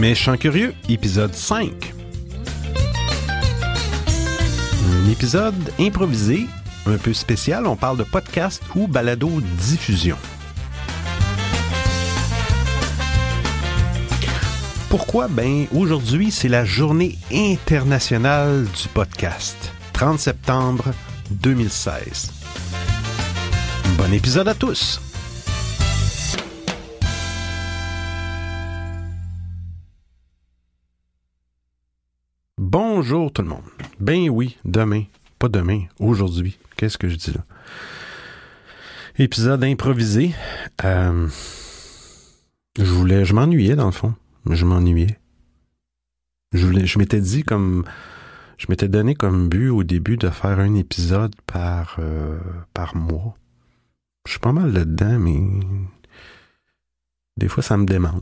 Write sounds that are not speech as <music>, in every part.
Méchant curieux, épisode 5. Un épisode improvisé, un peu spécial, on parle de podcast ou balado diffusion. Pourquoi? Ben, aujourd'hui, c'est la journée internationale du podcast. 30 septembre 2016. Bon épisode à tous! Bonjour tout le monde. Ben oui, demain. Pas demain, aujourd'hui. Qu'est-ce que je dis là? Épisode improvisé. Euh, je voulais. Je m'ennuyais dans le fond. Je m'ennuyais. Je, voulais, je m'étais dit comme. Je m'étais donné comme but au début de faire un épisode par, euh, par mois. Je suis pas mal là-dedans, mais. Des fois, ça me démange.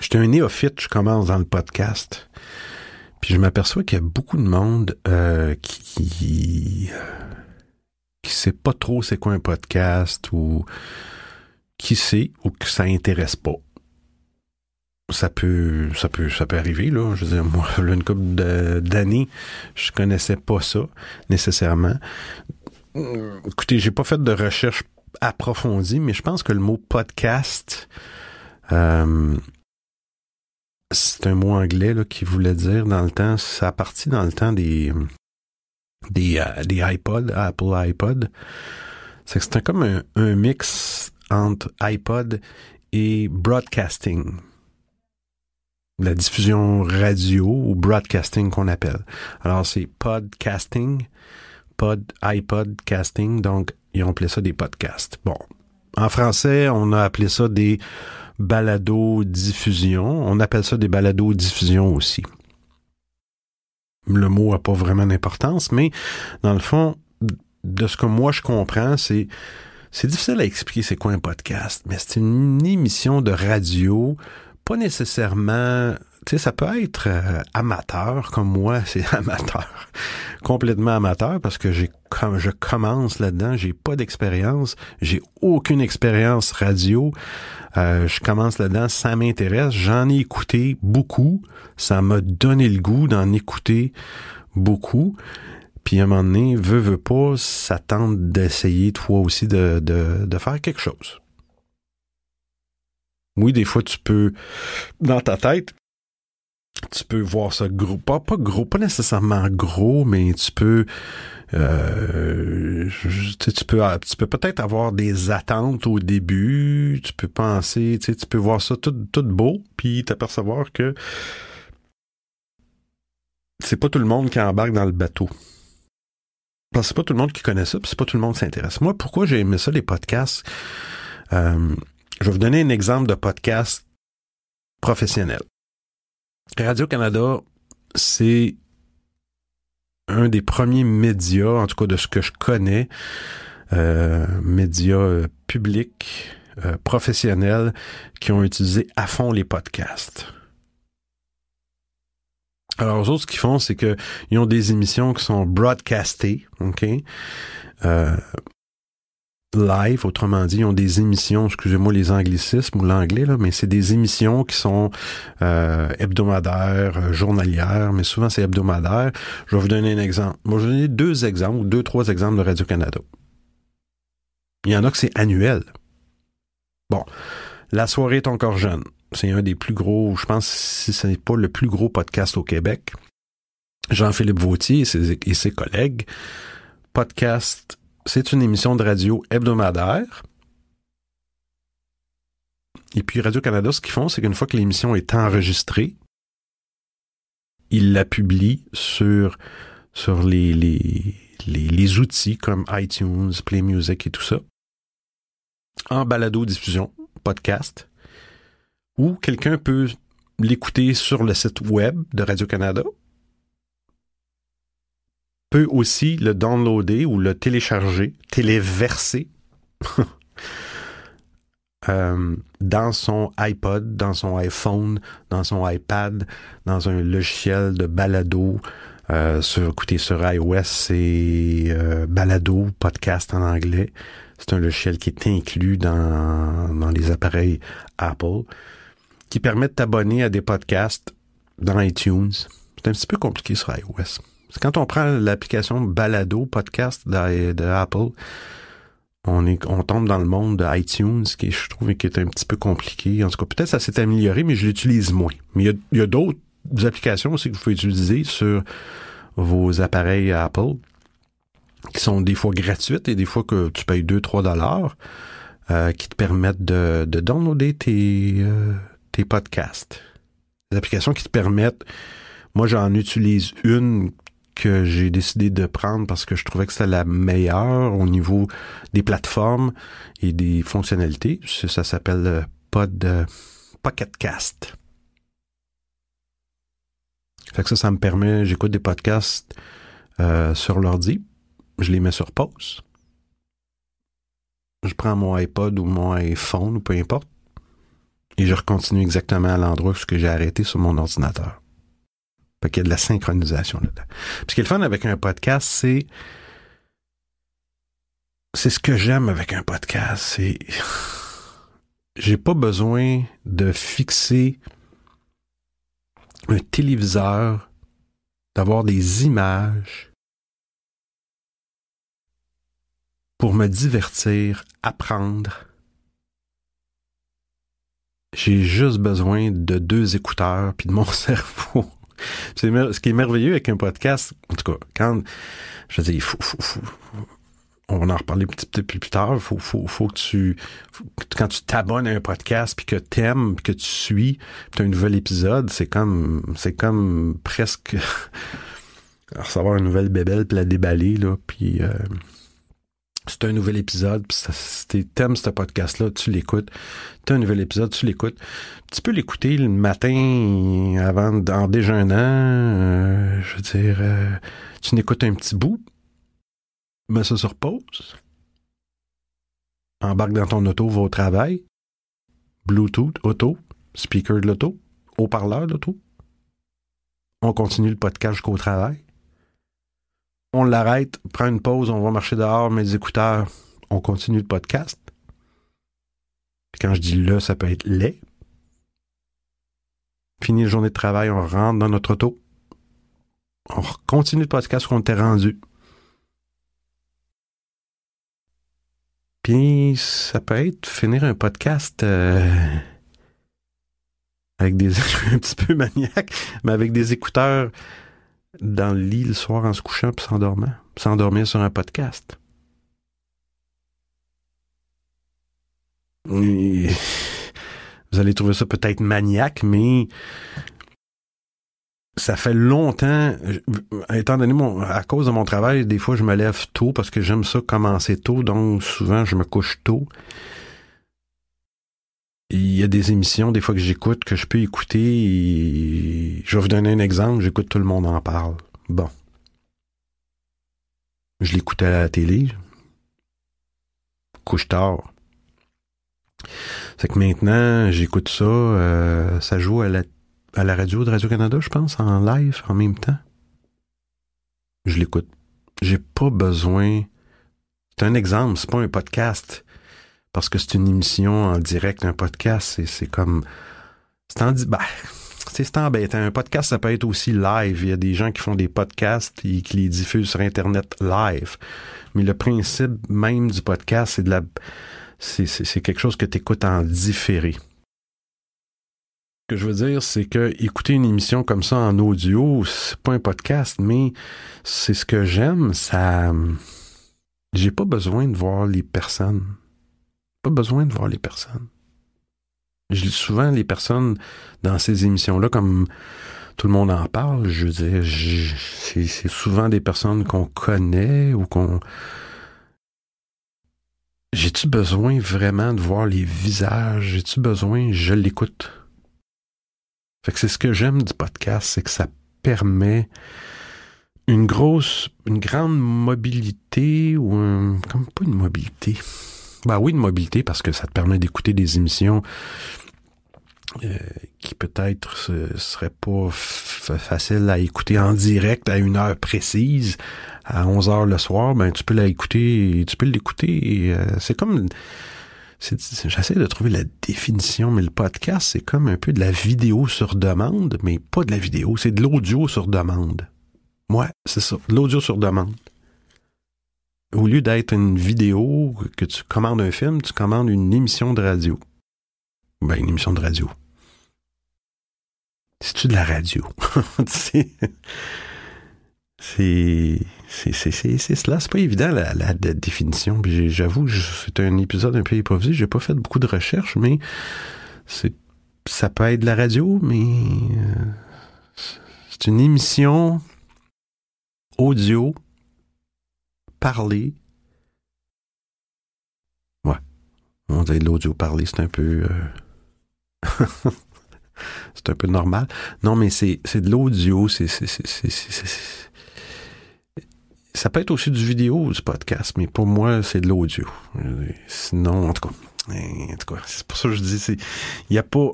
J'étais un néophyte, je commence dans le podcast. Puis je m'aperçois qu'il y a beaucoup de monde euh, qui qui sait pas trop c'est quoi un podcast ou qui sait ou que ça intéresse pas. Ça peut, ça peut, ça peut arriver là. Je veux dire, moi, <laughs> là, une couple d'années, je connaissais pas ça nécessairement. Écoutez, j'ai pas fait de recherche approfondie, mais je pense que le mot podcast euh, c'est un mot anglais là, qui voulait dire dans le temps, ça a parti dans le temps des des, euh, des iPod, Apple iPod. C'est que c'était comme un, un, mix entre iPod et broadcasting. La diffusion radio ou broadcasting qu'on appelle. Alors c'est podcasting, pod, iPod casting, donc ils ont appelé ça des podcasts. Bon. En français, on a appelé ça des balado-diffusion. On appelle ça des balado-diffusion aussi. Le mot n'a pas vraiment d'importance, mais dans le fond, de ce que moi je comprends, c'est c'est difficile à expliquer c'est quoi un podcast, mais c'est une émission de radio, pas nécessairement tu sais, ça peut être euh, amateur, comme moi, <laughs> c'est amateur, complètement amateur, parce que j'ai comme je commence là-dedans, j'ai pas d'expérience, j'ai aucune expérience radio. Euh, je commence là-dedans, ça m'intéresse, j'en ai écouté beaucoup, ça m'a donné le goût d'en écouter beaucoup. Puis à un moment donné, veut, veut pas, ça tente d'essayer toi aussi de, de, de faire quelque chose. Oui, des fois tu peux, dans ta tête, tu peux voir ça gros, pas, pas gros, pas nécessairement gros, mais tu peux, euh, tu, peux, tu peux peut-être avoir des attentes au début, tu peux penser, tu, tu peux voir ça tout, tout beau, puis t'apercevoir que c'est pas tout le monde qui embarque dans le bateau. C'est pas tout le monde qui connaît ça, puis c'est pas tout le monde qui s'intéresse. Moi, pourquoi j'ai aimé ça, les podcasts? Euh, je vais vous donner un exemple de podcast professionnel. Radio-Canada, c'est un des premiers médias, en tout cas de ce que je connais, euh, médias euh, publics, euh, professionnels, qui ont utilisé à fond les podcasts. Alors, eux autres, ce qu'ils font, c'est qu'ils ont des émissions qui sont broadcastées, OK? Euh, live, autrement dit, ils ont des émissions, excusez-moi les anglicismes ou l'anglais, là, mais c'est des émissions qui sont euh, hebdomadaires, euh, journalières, mais souvent c'est hebdomadaire. Je vais vous donner un exemple. Moi, je vais vous donner deux exemples, ou deux, trois exemples de Radio-Canada. Il y en a que c'est annuel. Bon, La soirée est encore jeune. C'est un des plus gros, je pense, si ce n'est pas le plus gros podcast au Québec. Jean-Philippe Vautier et ses, et ses collègues. Podcast c'est une émission de radio hebdomadaire. Et puis Radio-Canada, ce qu'ils font, c'est qu'une fois que l'émission est enregistrée, ils la publient sur, les, les, outils comme iTunes, Play Music et tout ça, en balado-diffusion, podcast, ou quelqu'un peut l'écouter sur le site web de Radio-Canada peut aussi le downloader ou le télécharger, téléverser <laughs> euh, dans son iPod, dans son iPhone, dans son iPad, dans un logiciel de balado Euh, sur, écoutez, sur iOS, c'est euh, Balado, podcast en anglais. C'est un logiciel qui est inclus dans, dans les appareils Apple, qui permet de t'abonner à des podcasts dans iTunes. C'est un petit peu compliqué sur iOS. Quand on prend l'application Balado, podcast d'Apple, on, on tombe dans le monde de iTunes, qui je trouve qui est un petit peu compliqué. En tout cas, peut-être ça s'est amélioré, mais je l'utilise moins. Mais il y a, d'autres applications aussi que vous pouvez utiliser sur vos appareils Apple, qui sont des fois gratuites et des fois que tu payes 2-3 dollars, euh, qui te permettent de, de downloader tes, euh, tes podcasts. Des applications qui te permettent, moi j'en utilise une que j'ai décidé de prendre parce que je trouvais que c'était la meilleure au niveau des plateformes et des fonctionnalités. Ça s'appelle euh, Pod euh, Pocketcast. Fait que ça, ça me permet, j'écoute des podcasts euh, sur l'ordi, je les mets sur pause. Je prends mon iPod ou mon iPhone ou peu importe, et je recontinue exactement à l'endroit où j'ai arrêté sur mon ordinateur. Fait qu'il y a de la synchronisation là-dedans. ce qui est le fun avec un podcast, c'est. C'est ce que j'aime avec un podcast. C'est. <sighs> J'ai pas besoin de fixer un téléviseur, d'avoir des images pour me divertir, apprendre. J'ai juste besoin de deux écouteurs puis de mon <laughs> cerveau ce qui est merveilleux avec un podcast, en tout cas, quand, je dire, il faut, on va en reparler un petit peu plus tard, faut, faut, faut que tu, quand tu t'abonnes à un podcast puis que t'aimes, puis que tu suis, tu as un nouvel épisode, c'est comme, c'est comme presque <laughs> recevoir une nouvelle bébelle puis la déballer, là, puis euh, c'est un nouvel épisode, puis si t'aimes ce podcast-là, tu l'écoutes. T'as un nouvel épisode, tu l'écoutes. Tu peux l'écouter le matin avant, en déjeunant. Euh, je veux dire, euh, tu n'écoutes un petit bout, mets ça sur pause. Embarque dans ton auto, va au travail. Bluetooth, auto, speaker de l'auto, haut-parleur de l'auto. On continue le podcast jusqu'au travail on l'arrête, prend une pause, on va marcher dehors, met des écouteurs, on continue le podcast. quand je dis le, ça peut être les. Fini la journée de travail, on rentre dans notre auto. On continue le podcast qu'on était rendu. Puis ça peut être finir un podcast euh, avec des <laughs> un petit peu maniaque, mais avec des écouteurs dans le lit le soir en se couchant puis s'endormant. S'endormir sur un podcast. vous allez trouver ça peut-être maniaque, mais ça fait longtemps, étant donné mon, à cause de mon travail, des fois je me lève tôt parce que j'aime ça commencer tôt, donc souvent je me couche tôt il y a des émissions, des fois que j'écoute, que je peux écouter. Je vais vous donner un exemple. J'écoute Tout le monde en parle. Bon. Je l'écoute à la télé. Couche tard. C'est que maintenant, j'écoute ça. Euh, ça joue à la, à la radio de Radio-Canada, je pense, en live, en même temps. Je l'écoute. J'ai pas besoin. C'est un exemple, c'est pas un podcast parce que c'est une émission en direct, un podcast, c'est comme... C'est en... Bah, c'est embêtant. Un podcast, ça peut être aussi live. Il y a des gens qui font des podcasts et qui les diffusent sur Internet live. Mais le principe même du podcast, c'est de la... C'est quelque chose que tu écoutes en différé. Ce que je veux dire, c'est que écouter une émission comme ça en audio, c'est pas un podcast, mais c'est ce que j'aime. Ça, j'ai pas besoin de voir les personnes pas besoin de voir les personnes. Je lis souvent les personnes dans ces émissions-là, comme tout le monde en parle, je veux dire, c'est souvent des personnes qu'on connaît ou qu'on... J'ai-tu besoin vraiment de voir les visages? J'ai-tu besoin? Je l'écoute. Fait que c'est ce que j'aime du podcast, c'est que ça permet une grosse, une grande mobilité ou un, comme pas une mobilité, bah oui, de mobilité, parce que ça te permet d'écouter des émissions euh, qui peut-être ce serait pas facile à écouter en direct à une heure précise, à 11 heures le soir, ben tu peux l'écouter, tu peux l'écouter. Euh, c'est comme, j'essaie de trouver la définition, mais le podcast c'est comme un peu de la vidéo sur demande, mais pas de la vidéo, c'est de l'audio sur demande. Ouais, c'est ça, de l'audio sur demande. Au lieu d'être une vidéo que tu commandes un film, tu commandes une émission de radio. Ben, une émission de radio. C'est-tu de la radio? <laughs> c'est. C'est c'est cela, c'est pas évident la, la, définition. J'avoue, c'est un épisode un peu improvisé. J'ai pas fait beaucoup de recherches, mais c'est ça peut être de la radio, mais euh, c'est une émission audio parlée. Ouais, on dit l'audio parlé, c'est un peu. Euh, <laughs> c'est un peu normal. Non, mais c'est de l'audio, ça peut être aussi du vidéo, du podcast, mais pour moi, c'est de l'audio. Sinon, en tout cas, en tout cas, c'est pour ça que je dis, il n'y a pas,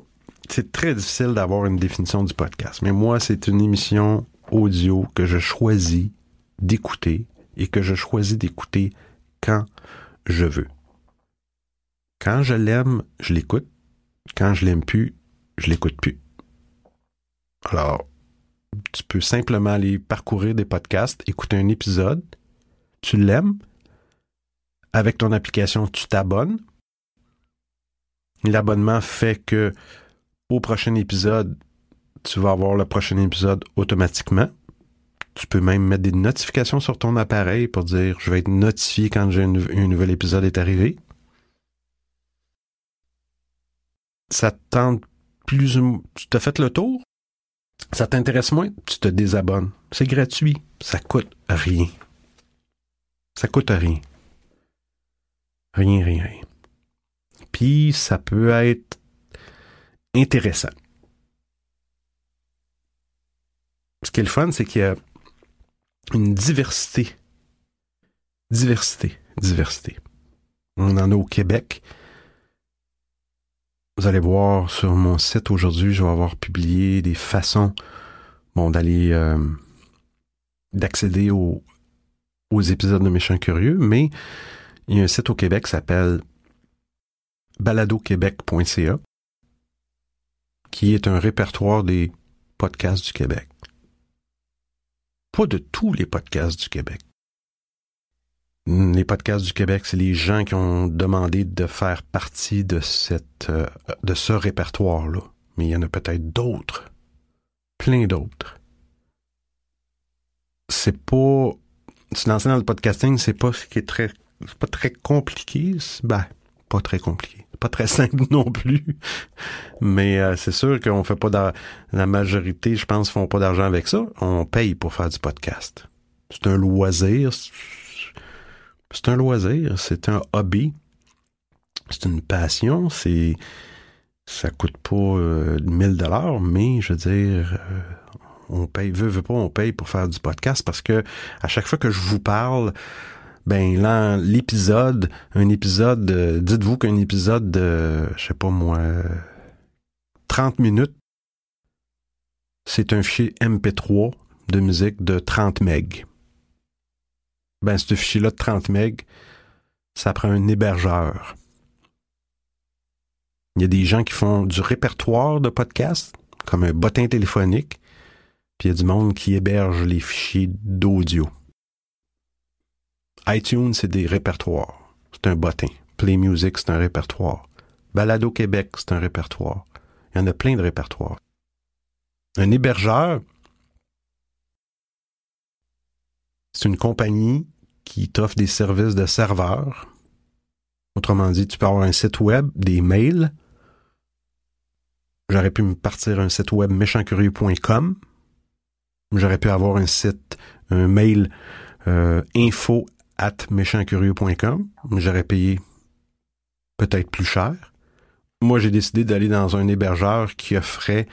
c'est très difficile d'avoir une définition du podcast. Mais moi, c'est une émission audio que je choisis d'écouter et que je choisis d'écouter quand je veux. Quand je l'aime, je l'écoute. Quand je l'aime plus, je l'écoute plus. Alors, tu peux simplement aller parcourir des podcasts, écouter un épisode, tu l'aimes, avec ton application, tu t'abonnes. L'abonnement fait que au prochain épisode, tu vas avoir le prochain épisode automatiquement. Tu peux même mettre des notifications sur ton appareil pour dire je vais être notifié quand un, nouvel épisode est arrivé. Ça tente plus ou Tu t'as fait le tour? Ça t'intéresse moins? Tu te désabonnes. C'est gratuit. Ça coûte rien. Ça coûte rien. Rien, rien, rien. Puis ça peut être intéressant. Ce qui est le fun, c'est qu'il y a une diversité. Diversité. Diversité. On en a au Québec. Vous allez voir sur mon site aujourd'hui, je vais avoir publié des façons d'aller euh, d'accéder aux, aux épisodes de Méchants Curieux, mais il y a un site au Québec qui s'appelle baladoquebec.ca qui est un répertoire des podcasts du Québec. Pas de tous les podcasts du Québec. Les podcasts du Québec, c'est les gens qui ont demandé de faire partie euh, de ce répertoire-là. Mais il y en a peut-être d'autres. Plein d'autres. C'est pas. Se lancer dans le podcasting, c'est pas ce qui est très. C'est pas très compliqué. Ben, pas très compliqué. Pas très <laughs> simple non plus. Mais euh, c'est sûr qu'on fait pas de, la majorité, je pense, font pas d'argent avec ça. On paye pour faire du podcast. C'est un loisir c'est un loisir, c'est un hobby, c'est une passion, c'est ça coûte pas 1000 euh, dollars, mais je veux dire, euh, on paye, veut, veut pas, on paye pour faire du podcast parce que à chaque fois que je vous parle, ben l'épisode, un épisode, dites-vous qu'un épisode de, je sais pas moi, 30 minutes, c'est un fichier MP3 de musique de 30 MB ben ce fichier-là de 30 MB, ça prend un hébergeur. Il y a des gens qui font du répertoire de podcasts, comme un bottin téléphonique, puis il y a du monde qui héberge les fichiers d'audio. iTunes, c'est des répertoires. C'est un bottin. Play Music, c'est un répertoire. Balado Québec, c'est un répertoire. Il y en a plein de répertoires. Un hébergeur, C'est une compagnie qui t'offre des services de serveur. Autrement dit, tu peux avoir un site web, des mails. J'aurais pu me partir un site web méchantcurieux.com. J'aurais pu avoir un site, un mail euh, info at méchantcurieux.com. J'aurais payé peut-être plus cher. Moi, j'ai décidé d'aller dans un hébergeur qui offrait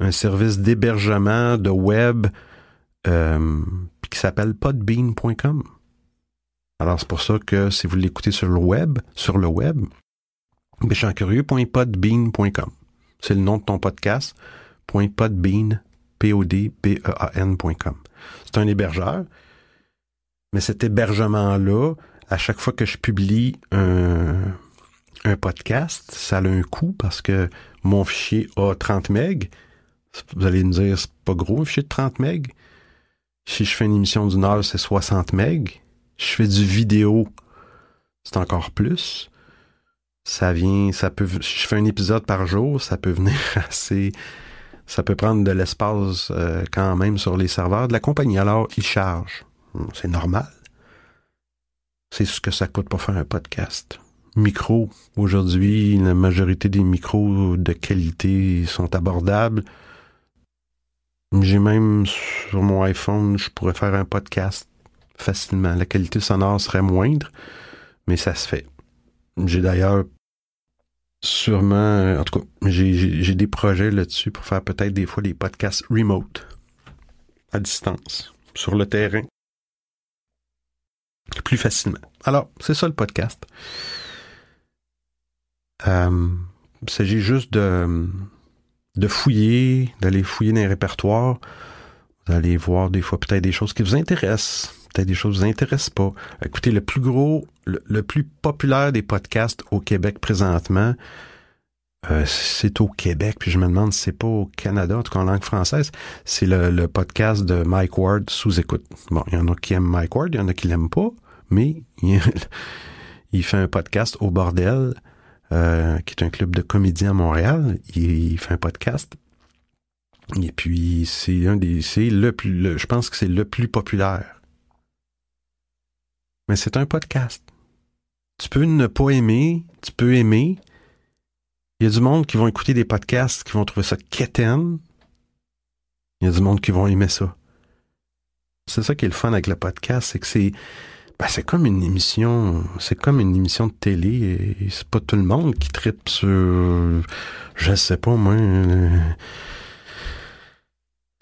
un service d'hébergement de web euh, qui s'appelle podbean.com. Alors c'est pour ça que si vous l'écoutez sur le web, sur le web, méchantcurieux.podbean.com. c'est le nom de ton podcast, .podbean, P-O-D-B-E-A-N.com. C'est un hébergeur, mais cet hébergement-là, à chaque fois que je publie un, podcast, ça a un coût parce que mon fichier a 30 MB. Vous allez me dire, c'est pas gros un fichier de 30 MB. Si je fais une émission d'une heure, c'est 60 MB. Je fais du vidéo, c'est encore plus. Ça vient, ça peut, si je fais un épisode par jour, ça peut venir <laughs> assez, ça peut prendre de l'espace euh, quand même sur les serveurs de la compagnie. Alors, ils chargent. C'est normal. C'est ce que ça coûte pour faire un podcast. Micro, aujourd'hui, la majorité des micros de qualité sont abordables. J'ai même sur mon iPhone, je pourrais faire un podcast facilement. La qualité sonore serait moindre, mais ça se fait. J'ai d'ailleurs sûrement, en tout cas, j'ai des projets là-dessus pour faire peut-être des fois des podcasts remote, à distance, sur le terrain, plus facilement. Alors, c'est ça le podcast. Euh, il s'agit juste de, fouiller, d'aller fouiller dans les répertoires. Allez voir des fois peut-être des choses qui vous intéressent, peut-être des choses qui vous intéressent pas. Écoutez, le plus gros, le, plus populaire des podcasts au Québec présentement, euh, c'est au Québec, puis je me demande si c'est pas au Canada, en tout cas en langue française, c'est le, podcast de Mike Ward sous écoute. Bon, il y en a qui aiment Mike Ward, il y en a qui l'aiment pas, mais <laughs> il fait un podcast au bordel euh, qui est un club de comédie à Montréal. Il, fait un podcast. Et puis, c'est un des, c'est le plus, je pense que c'est le plus populaire. Mais c'est un podcast. Tu peux ne pas aimer, tu peux aimer. Il y a du monde qui vont écouter des podcasts qui vont trouver ça quétaine. Il y a du monde qui vont aimer ça. C'est ça qui est le fun avec le podcast, c'est que c'est, ben, c'est comme une émission, c'est comme une émission de télé et c'est pas tout le monde qui tripe sur, je sais pas moi,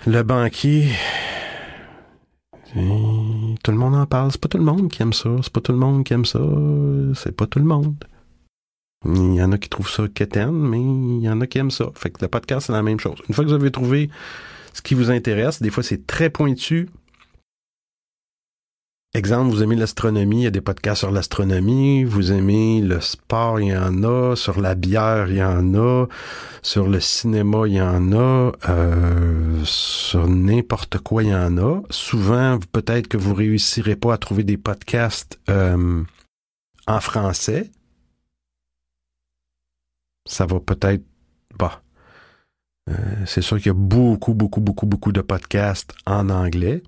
le, banquier. tout le monde en parle. C'est pas tout le monde qui aime ça. C'est pas tout le monde qui aime ça. C'est pas tout le monde. Il y en a qui trouvent ça quétaine, mais il y en a qui aiment ça. Fait que le podcast, c'est la même chose. Une fois que vous avez trouvé ce qui vous intéresse, des fois c'est très pointu, Exemple, vous aimez l'astronomie, il y a des podcasts sur l'astronomie. Vous aimez le sport, il y en a. Sur la bière, il y en a. Sur le cinéma, il y en a. Euh, sur n'importe quoi, il y en a. Souvent, peut-être que vous réussirez pas à trouver des podcasts euh, en français. Ça va peut-être... Bah, euh, c'est sûr qu'il y a beaucoup, beaucoup, beaucoup, beaucoup de podcasts en anglais.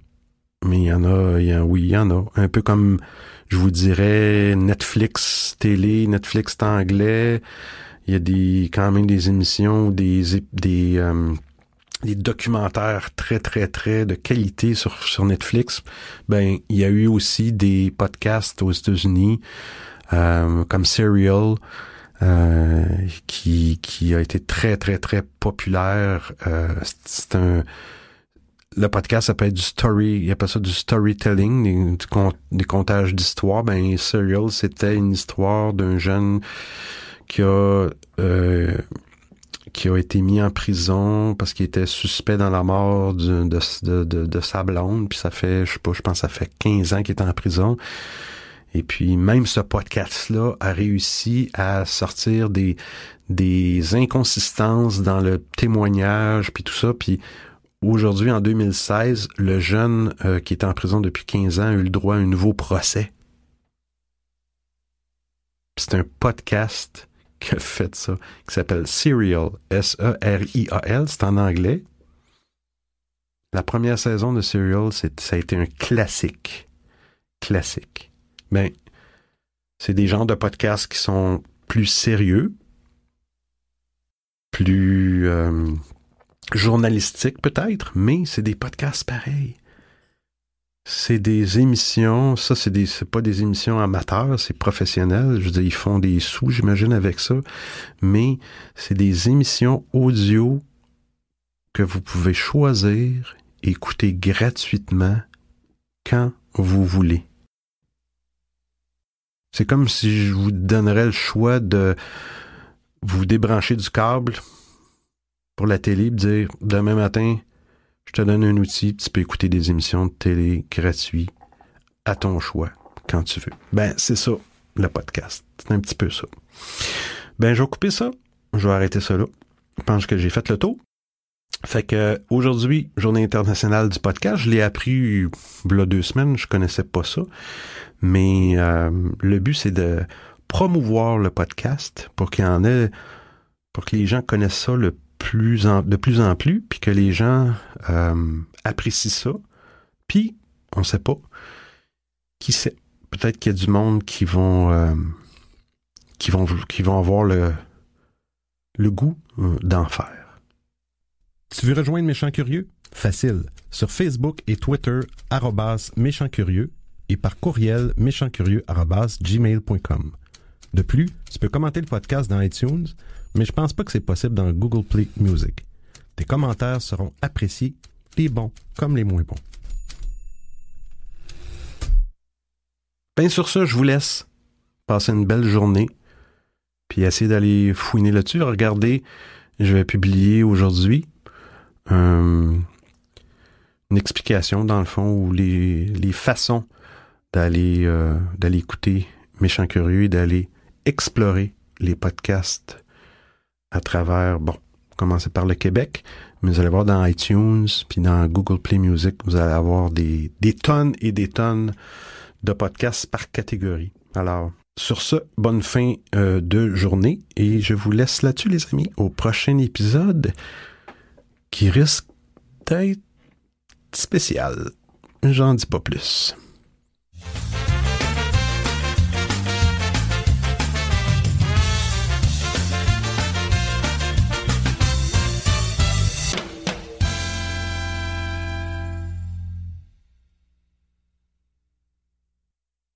Mais il y en a, il y oui, il y en a. Un peu comme, je vous dirais, Netflix télé, Netflix anglais. Il y a des, quand même des émissions, des, des, euh, des documentaires très, très, très de qualité sur, sur Netflix. Ben, il y a eu aussi des podcasts aux États-Unis, euh, comme Serial, euh, qui, qui a été très, très, très populaire. c'est un le podcast être du story, il appelle ça du storytelling, des, des comptages d'histoires. Ben, Serial, c'était une histoire d'un jeune qui a euh, qui a été mis en prison parce qu'il était suspect dans la mort de, de, de, de, sa blonde. Puis ça fait, je sais pas, je pense que ça fait 15 ans qu'il est en prison. Et puis même ce podcast-là a réussi à sortir des, des inconsistances dans le témoignage, puis tout ça. Puis Aujourd'hui, en 2016, le jeune euh, qui était en prison depuis 15 ans a eu le droit à un nouveau procès. C'est un podcast qui a fait ça, qui s'appelle Serial, S-E-R-I-A-L, c'est en anglais. La première saison de Serial, ça a été un classique. Classique. Ben, c'est des genres de podcasts qui sont plus sérieux, plus euh, journalistique peut-être, mais c'est des podcasts pareils. C'est des émissions, ça c'est pas des émissions amateurs, c'est professionnel, je veux dire ils font des sous j'imagine avec ça, mais c'est des émissions audio que vous pouvez choisir, écouter gratuitement quand vous voulez. C'est comme si je vous donnerais le choix de vous débrancher du câble, pour la télé, dire demain matin, je te donne un outil, tu peux écouter des émissions de télé gratuits à ton choix quand tu veux. Ben, c'est ça, le podcast. C'est un petit peu ça. Ben, je vais couper ça. Je vais arrêter ça là. Je pense que j'ai fait le tour. Fait que aujourd'hui, journée internationale du podcast, je l'ai appris il y a deux semaines, je connaissais pas ça. Mais euh, le but, c'est de promouvoir le podcast pour qu'il y en ait, pour que les gens connaissent ça de plus en plus, puis que les gens euh, apprécient ça. Puis, on sait pas, qui sait, peut-être qu'il y a du monde qui vont, euh, qui vont, qui vont avoir le, le goût d'en faire. Tu veux rejoindre Méchant Curieux? Facile. Sur Facebook et Twitter, arrobas Méchant Curieux et par courriel méchantcurieux.gmail.com. De plus, tu peux commenter le podcast dans iTunes, mais je pense pas que c'est possible dans Google Play Music. Tes commentaires seront appréciés, les bons comme les moins bons. Ben sur ça, je vous laisse passer une belle journée, puis essayer d'aller fouiner là-dessus. Regardez, je vais publier aujourd'hui une explication, dans le fond, ou les, les façons d'aller euh, d'aller écouter Méchant Curieux et d'aller explorer les podcasts à travers, bon, commencer par le Québec, mais vous allez voir dans iTunes, puis dans Google Play Music, vous allez avoir des, des tonnes et des tonnes de podcasts par catégorie. Alors, sur ce, bonne fin euh, de journée et je vous laisse là-dessus, les amis, au prochain épisode qui risque d'être spécial. J'en dis pas plus.